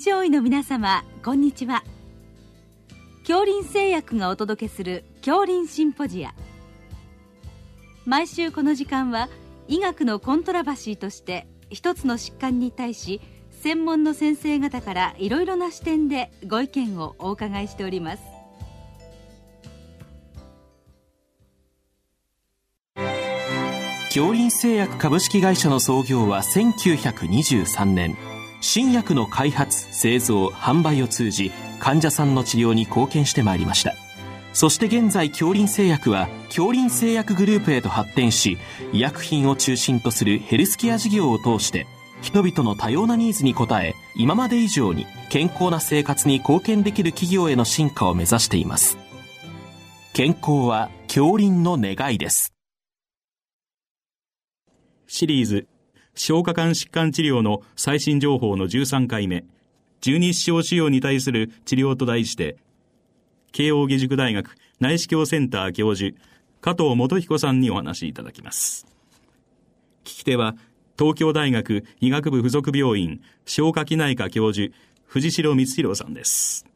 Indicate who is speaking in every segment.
Speaker 1: 症医の皆様こんにちは。恐林製薬がお届けする恐林シンポジア。毎週この時間は医学のコントラバシーとして一つの疾患に対し専門の先生方からいろいろな視点でご意見をお伺いしております。
Speaker 2: 恐林製薬株式会社の創業は1923年。新薬の開発製造販売を通じ患者さんの治療に貢献してまいりました。そして現在恐林製薬は恐林製薬グループへと発展し医薬品を中心とするヘルスケア事業を通して人々の多様なニーズに応え今まで以上に健康な生活に貢献できる企業への進化を目指しています。健康は恐林の願いです。
Speaker 3: シリーズ消化管疾患治療の最新情報の13回目十二指腸腫瘍に対する治療と題して慶應義塾大学内視鏡センター教授加藤元彦さんにお話しいただきます。聞き手は東京大学医学部附属病院消化器内科教授藤代光弘さんです。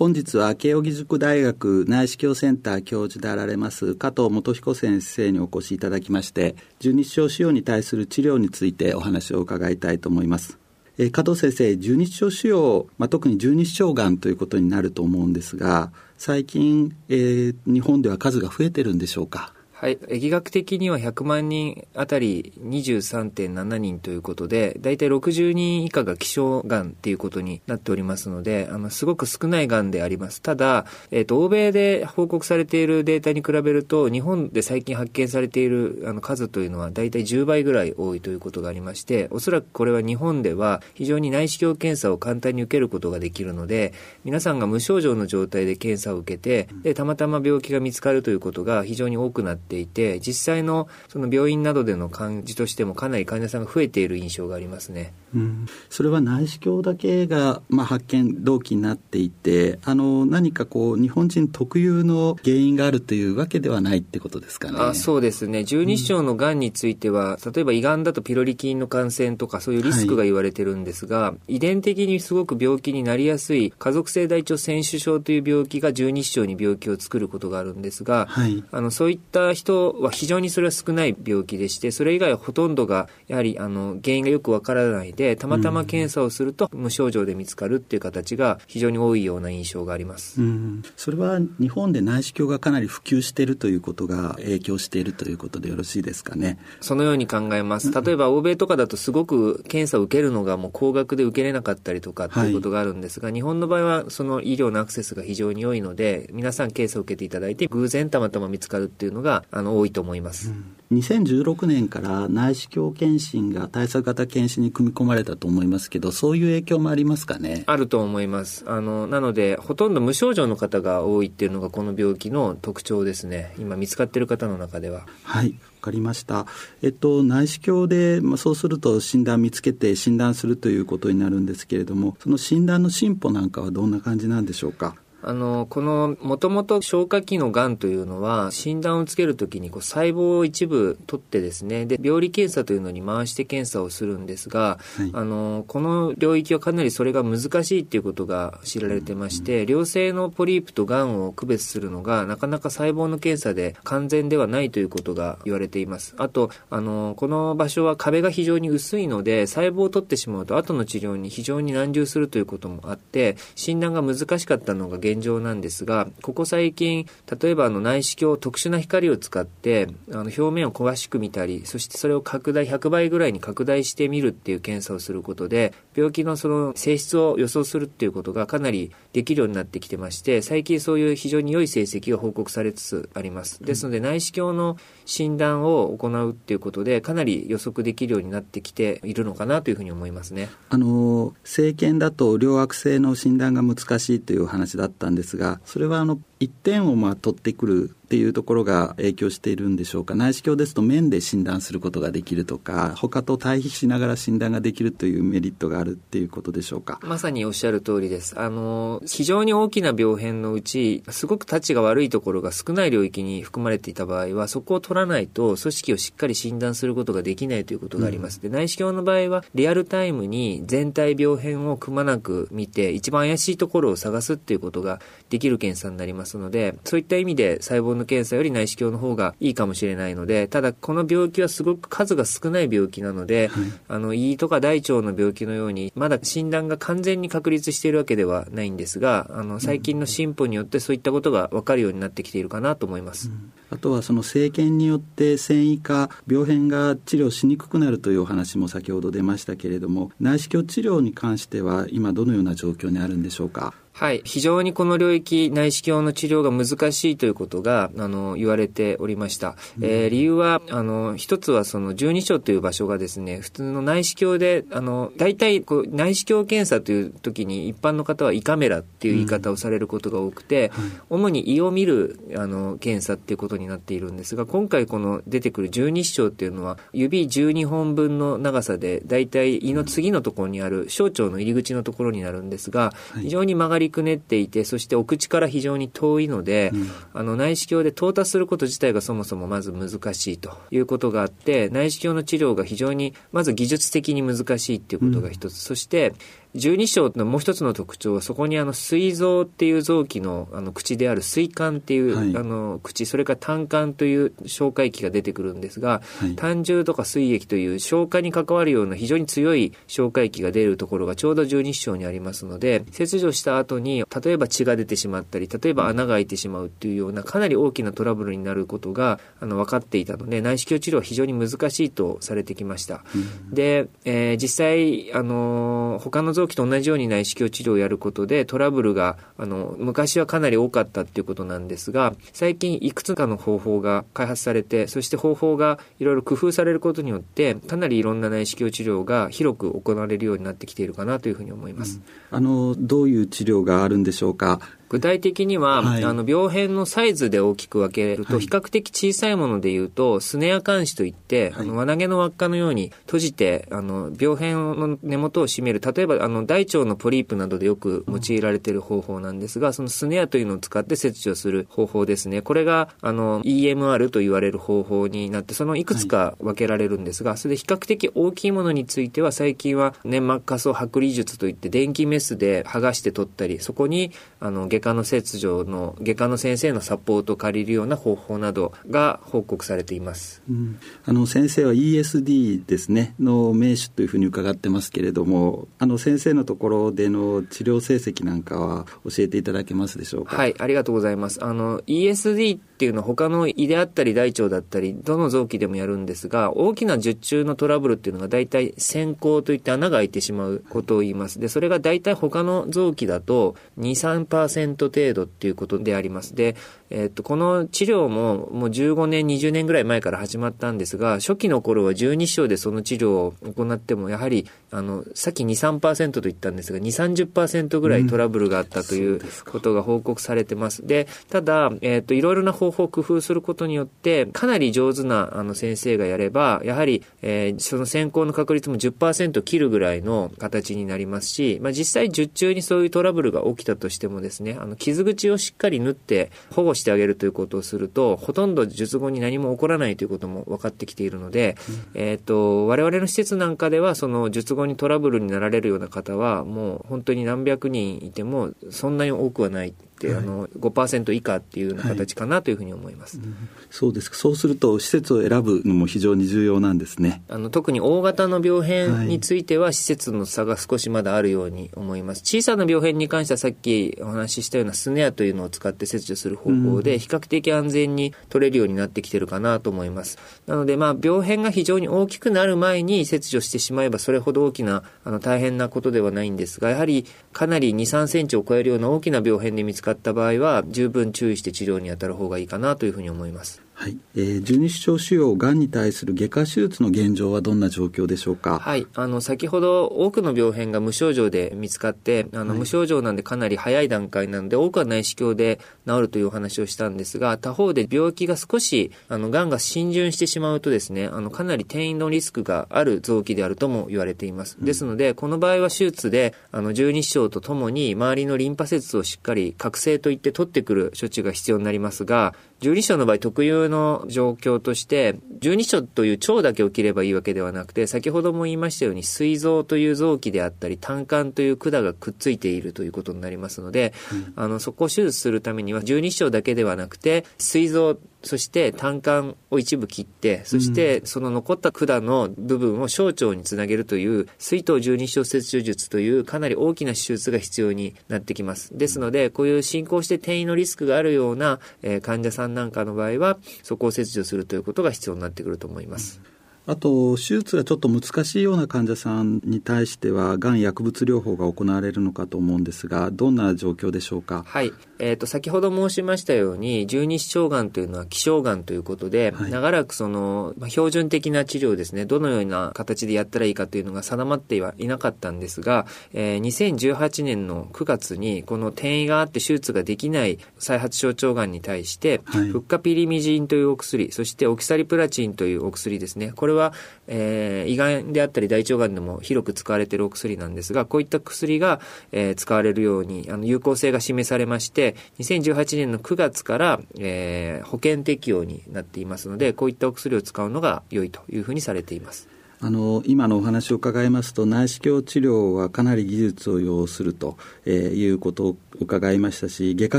Speaker 4: 本日は慶應義塾大学内視鏡センター教授であられます加藤元彦先生にお越しいただきまして十二指腸腫瘍に対する治療についてお話を伺いたいと思いますえー、加藤先生、十二指腸腫瘍、まあ、特に十二指腸がんということになると思うんですが、最近、えー、日本では数が増えてるんでしょうか？
Speaker 5: はい。疫学的には100万人あたり23.7人ということで、だいたい60人以下が希少がんっていうことになっておりますので、あの、すごく少ないがんであります。ただ、えっ、ー、と、欧米で報告されているデータに比べると、日本で最近発見されているあの数というのはだいたい10倍ぐらい多いということがありまして、おそらくこれは日本では非常に内視鏡検査を簡単に受けることができるので、皆さんが無症状の状態で検査を受けて、で、たまたま病気が見つかるということが非常に多くなってていて、実際のその病院などでの感じとしてもかなり患者さんが増えている印象がありますね。
Speaker 4: うん、それは内視鏡だけが、まあ、発見動機になっていて、あの、何かこう、日本人特有の原因があるというわけではないってことですかね。
Speaker 5: あそうですね。十二指腸のがんについては、うん、例えば胃がんだとピロリ菌の感染とかそういうリスクが言われてるんですが、はい、遺伝的にすごく病気になりやすい家族性大腸腺腫症という病気が十二指腸に病気を作ることがあるんですが、はい、あのそういった人は非常にそれは少ない病気でして、それ以外はほとんどがやはりあの原因がよくわからないで、たまたま検査をすると無症状で見つかるっていう形が非常に多いような印象があります。
Speaker 4: うん、それは日本で内視鏡がかなり普及しているということが影響しているということでよろしいですかね。
Speaker 5: そのように考えます。例えば欧米とかだとすごく検査を受けるのがもう高額で受けれなかったりとかっていうことがあるんですが、はい、日本の場合はその医療のアクセスが非常に良いので、皆さん検査を受けていただいて偶然たまたま見つかるっていうのがあの多いと思います。うん
Speaker 4: 2016年から内視鏡検診が対策型検診に組み込まれたと思いますけど、そういう影響もありますかね？
Speaker 5: あると思います。あの、なので、ほとんど無症状の方が多いっていうのがこの病気の特徴ですね。今見つかっている方の中では。
Speaker 4: はい。わかりました。えっと、内視鏡で、まあ、そうすると診断見つけて診断するということになるんですけれども、その診断の進歩なんかはどんな感じなんでしょうか？
Speaker 5: あの、この、もともと消化器の癌というのは、診断をつけるときにこう細胞を一部取ってですね、で、病理検査というのに回して検査をするんですが、はい、あの、この領域はかなりそれが難しいっていうことが知られてまして、良性のポリープと癌を区別するのが、なかなか細胞の検査で完全ではないということが言われています。あと、あの、この場所は壁が非常に薄いので、細胞を取ってしまうと、後の治療に非常に難重するということもあって、診断が難しかったのが現現状なんですが、ここ最近、例えばあの内視鏡、特殊な光を使って、あの表面を詳しく見たり、そしてそれを拡大、100倍ぐらいに拡大してみるっていう検査をすることで、病気のその性質を予想するっていうことがかなりできるようになってきてまして、最近そういう非常に良い成績が報告されつつあります。ですので内視鏡の診断を行うっていうことで、かなり予測できるようになってきているのかなというふうに思いますね。
Speaker 4: あの、政権だと良悪性の診断が難しいという話だったんですが、それはあの一点をまあ取ってくるっていうところが影響しているんでしょうか。内視鏡ですと面で診断することができるとか他と対比しながら診断ができるというメリットがあるっていうことでしょうか。
Speaker 5: まさにおっしゃる通りです。あの非常に大きな病変のうちすごくタチが悪いところが少ない領域に含まれていた場合はそこを取らないと組織をしっかり診断することができないということがあります、うん、で内視鏡の場合はリアルタイムに全体病変をくまなく見て一番怪しいところを探すっていうことができる検査になりますのでそういった意味で細胞の検査より内視鏡の方がいいかもしれないので、ただこの病気はすごく数が少ない病気なので、はい、あの、胃とか大腸の病気のように、まだ診断が完全に確立しているわけではないんですが、あの、最近の進歩によってそういったことが分かるようになってきているかなと思います。うん、
Speaker 4: あとはその生検によって繊維化、病変が治療しにくくなるというお話も先ほど出ましたけれども、内視鏡治療に関しては今どのような状況にあるんでしょうか？
Speaker 5: はい。非常にこの領域、内視鏡の治療が難しいということが、あの、言われておりました。うん、えー、理由は、あの、一つはその十二章という場所がですね、普通の内視鏡で、あの、大体、こう、内視鏡検査という時に一般の方は胃カメラっていう言い方をされることが多くて、うんはい、主に胃を見る、あの、検査っていうことになっているんですが、今回この出てくる十二指腸っていうのは、指12本分の長さで、大体胃の次のところにある小腸の入り口のところになるんですが、非常に曲がりくねっていて、そしてお口から非常に遠いので、うん、あの内視鏡で到達すること自体がそもそもまず難しいということがあって、内視鏡の治療が非常にまず技術的に難しいっていうことが一つ、うん、そして十二章のもう一つの特徴はそこにあの膵臓っていう臓器のあの口である膵管っていう、はい、あの口それから胆管という消化液が出てくるんですが、はい、胆汁とか膵液という消化に関わるような非常に強い消化液が出るところがちょうど十二指腸にありますので切除した後に例えば血が出てしまったり例えば穴が開いてしまうっていうようなかなり大きなトラブルになることがあの分かっていたので内視鏡治療は非常に難しいとされてきました。うん、で、えー、実際あの他の臓器と同じように内視鏡治療をやることでトラブルがあの昔はかなり多かったっていうことなんですが最近いくつかの方法が開発されてそして方法がいろいろ工夫されることによってかなりいろんな内視鏡治療が広く行われるようになってきているかなというふうに思います。
Speaker 4: うん、あのどういう治療があるんでしょうか？
Speaker 5: 具体的には、はい、あの病変のサイズで大きく分けると、比較的小さいものでいうと、スネア監視といって、はい、あの輪投げの輪っかのように閉じて、あの病変の根元を締める、例えばあの大腸のポリープなどでよく用いられている方法なんですが、そのスネアというのを使って切除する方法ですね。これがあの EMR と言われる方法になって、そのいくつか分けられるんですが、それで比較的大きいものについては、最近は粘膜下層剥離術といって電気メスで剥がして取ったり、そこにあの外科の切除の外科の先生のサポートを借りるような方法などが報告されています、
Speaker 4: うん、あの先生は ESD ですねの名手というふうに伺ってますけれどもあの先生のところでの治療成績なんかは教えていただけますでしょうか？
Speaker 5: はいありがとうございます。あの ESD っていうのは他の胃であったり大腸だったりどの臓器でもやるんですが大きな術中のトラブルっていうのが大体先行といって穴が開いてしまうことを言いますでそれが大体他の臓器だと23%程度っていうことであります。で、えっと、この治療ももう15年、20年ぐらい前から始まったんですが、初期の頃は十二指腸でその治療を行っても、やはり、あの、さっき2、3%と言ったんですが、2、30%ぐらいトラブルがあったということが報告されてます。でただ、えっと、いろいろな方法を工夫することによって、かなり上手なあの先生がやれば、やはり、えー、その先行の確率も10%切るぐらいの形になりますし、まあ、実際術中にそういうトラブルが起きたとしてもですね、あの、傷口をしっかり縫って保護してあげるということをすると、ほとんど術後に何も起こらないということも分かってきているので、うん、えっ、と、我々の施設なんかでは、その術後にトラブルになられるような方は、もう本当に何百人いても、そんなに多くはない。はい、あの5%以下っていうような形かなというふうに思います、はい。うん、
Speaker 4: そうですそうすると施設を選ぶのも非常に重要なんですね。
Speaker 5: あの特に大型の病変については施設の差が少しまだあるように思います、小さな病変に関してはさっきお話ししたようなスネアというのを使って切除する方法で比較的安全に取れるようになってきてるかなと思います。なのでまあ病変が非常に大きくなる前に切除してしまえばそれほど大きなあの大変なことではないんですがやはりかなり2、3センチを超えるような大きな病変で見つかった場合は十分注意して治療に当たる方がいいかなというふうに思います。
Speaker 4: はい、えー、十二指腸腫瘍がんに対する外科手術の現状はどんな状況でしょうか？
Speaker 5: はい、あの先ほど多くの病変が無症状で見つかって、あの、はい、無症状なんでかなり早い段階なので多くは内視鏡で治るというお話をしたんですが、他方で病気が少しあのがんが浸潤してしまうとですね、あのかなり転移のリスクがある臓器であるとも言われています。うん、ですのでこの場合は手術であの十二指腸とともに周りのリンパ節をしっかり覚醒といって取ってくる処置が必要になりますが、十二指腸の場合特有の状況として、十二指腸という腸だけを切ればいいわけではなくて、先ほども言いましたように、膵臓という臓器であったり、胆管という管がくっついているということになりますので、うん、あの、そこを手術するためには、十二指腸だけではなくて、膵臓そして胆管を一部切って、そしてその残った管の部分を小腸につなげるという、水筒十二小切除術というかなり大きな手術が必要になってきます。ですので、こういう進行して転移のリスクがあるような、えー、患者さんなんかの場合は、そこを切除するということが必要になってくると思います。
Speaker 4: あと、手術がちょっと難しいような患者さんに対しては、がん薬物療法が行われるのかと思うんですが、どんな状況でしょうか？
Speaker 5: はい。えっ、ー、と、先ほど申しましたように、十二指腸がんというのは希少がんということで、はい、長らくその、まあ、標準的な治療ですね、どのような形でやったらいいかというのが定まってはいなかったんですが、えー、2018年の9月に、この転移があって手術ができない再発小腸がんに対して、はい、フッカピリミジンというお薬、そしてオキサリプラチンというお薬ですね、これは、えー、胃がんであったり大腸がんでも広く使われているお薬なんですが、こういった薬が、えー、使われるように、あの、有効性が示されまして、2018年の9月から、えー、保険適用になっていますので、こういったお薬を使うのが良いというふうにされています。
Speaker 4: あの今のお話を伺いますと内視鏡治療はかなり技術を要すると、えー、いうことを伺いましたし外科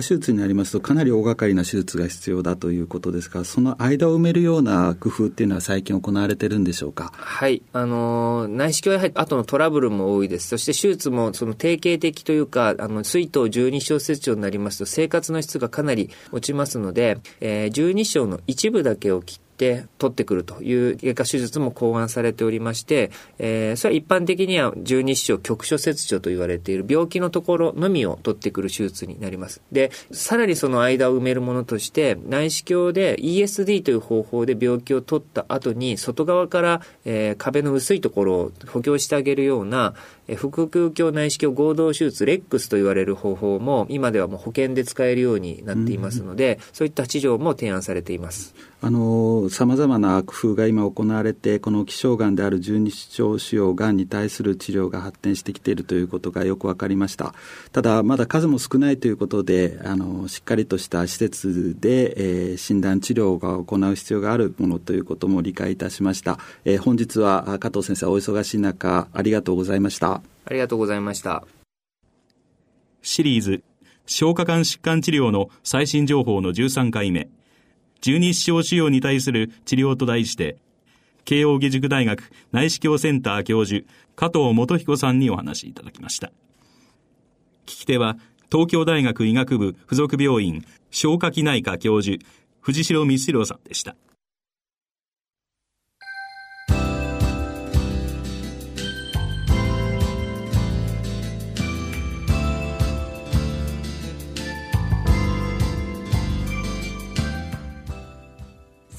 Speaker 4: 手術になりますとかなり大掛かりな手術が必要だということですがその間を埋めるような工夫っていうのは最近行われてるんでしょうか？
Speaker 5: はい。あの内視鏡はやはり後のトラブルも多いです。そして手術もその定型的というかあの水筒十二小切除になりますと生活の質がかなり落ちますので、えー、十二小の一部だけを切ってて取ってくるという外科手術も考案されておりまして、えー、それは一般的には十二指腸局所切除と言われている病気のところのみを取ってくる手術になります。で、さらにその間を埋めるものとして、内視鏡で ESD という方法で病気を取った後に、外側から、えー、壁の薄いところを補強してあげるような、腹腔鏡内視鏡合同手術、レックスと言われる方法も、今ではもう保険で使えるようになっていますので、うん、そういった治療も提案されています。
Speaker 4: あの、様々な工夫が今行われて、この希少がんである十二指腸腫瘍がんに対する治療が発展してきているということがよくわかりました。ただ、まだ数も少ないということで、あの、しっかりとした施設で、えー、診断治療が行う必要があるものということも理解いたしました。えー、本日は加藤先生お忙しい中、ありがとうございました。
Speaker 5: ありがとうございました。
Speaker 3: シリーズ、消化管疾患治療の最新情報の13回目。十二指腸腫瘍に対する治療と題して、慶應義塾大学内視鏡センター教授、加藤元彦さんにお話しいただきました。聞き手は、東京大学医学部附属病院消化器内科教授、藤代光弘さんでした。